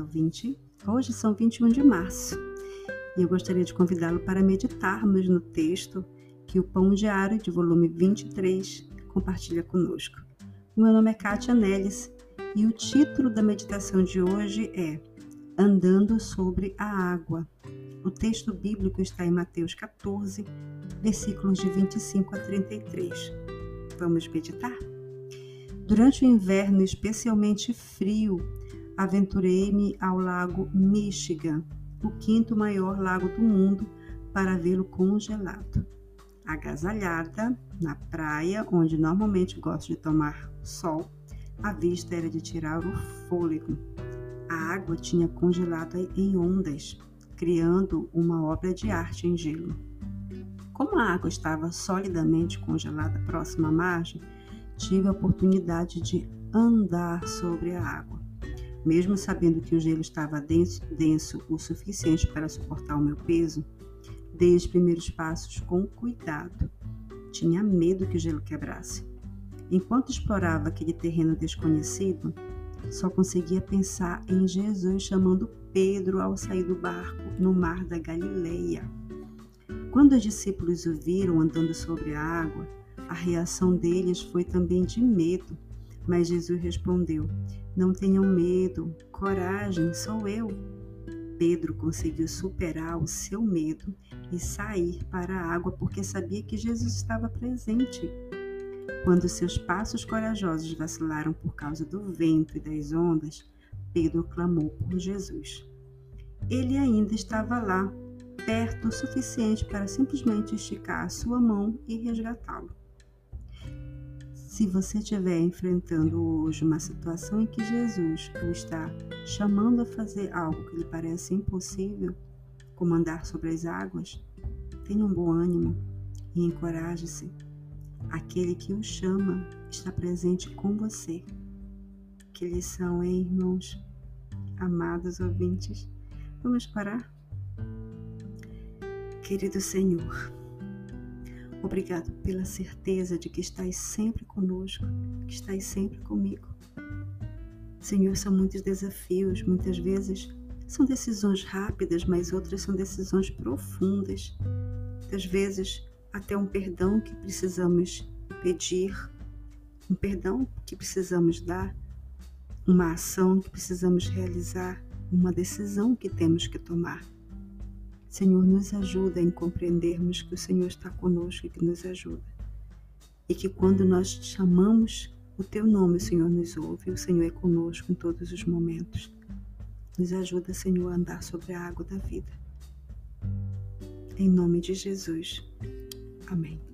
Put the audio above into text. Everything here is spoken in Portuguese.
ouvinte. Hoje são 21 de março e eu gostaria de convidá-lo para meditarmos no texto que o Pão Diário, de volume 23, compartilha conosco. Meu nome é Kátia Neles e o título da meditação de hoje é Andando sobre a Água. O texto bíblico está em Mateus 14, versículos de 25 a 33. Vamos meditar? Durante o inverno especialmente frio, aventurei-me ao lago Michigan, o quinto maior lago do mundo, para vê-lo congelado. Agasalhada na praia, onde normalmente gosto de tomar sol, a vista era de tirar o fôlego. A água tinha congelado em ondas, criando uma obra de arte em gelo. Como a água estava solidamente congelada próxima à margem, tive a oportunidade de andar sobre a água. Mesmo sabendo que o gelo estava denso, denso o suficiente para suportar o meu peso, dei os primeiros passos com cuidado. Tinha medo que o gelo quebrasse. Enquanto explorava aquele terreno desconhecido, só conseguia pensar em Jesus chamando Pedro ao sair do barco no mar da Galileia. Quando os discípulos o viram andando sobre a água, a reação deles foi também de medo. Mas Jesus respondeu: Não tenham medo, coragem, sou eu. Pedro conseguiu superar o seu medo e sair para a água porque sabia que Jesus estava presente. Quando seus passos corajosos vacilaram por causa do vento e das ondas, Pedro clamou por Jesus. Ele ainda estava lá, perto o suficiente para simplesmente esticar a sua mão e resgatá-lo. Se você estiver enfrentando hoje uma situação em que Jesus o está chamando a fazer algo que lhe parece impossível, como andar sobre as águas, tenha um bom ânimo e encoraje-se. Aquele que o chama está presente com você. Que lição, hein, irmãos? Amados ouvintes, vamos parar? Querido Senhor, Obrigado pela certeza de que estás sempre conosco, que estás sempre comigo. Senhor, são muitos desafios, muitas vezes são decisões rápidas, mas outras são decisões profundas. Muitas vezes até um perdão que precisamos pedir, um perdão que precisamos dar, uma ação que precisamos realizar, uma decisão que temos que tomar. Senhor, nos ajuda em compreendermos que o Senhor está conosco e que nos ajuda. E que quando nós chamamos o Teu nome, o Senhor nos ouve, o Senhor é conosco em todos os momentos. Nos ajuda, Senhor, a andar sobre a água da vida. Em nome de Jesus. Amém.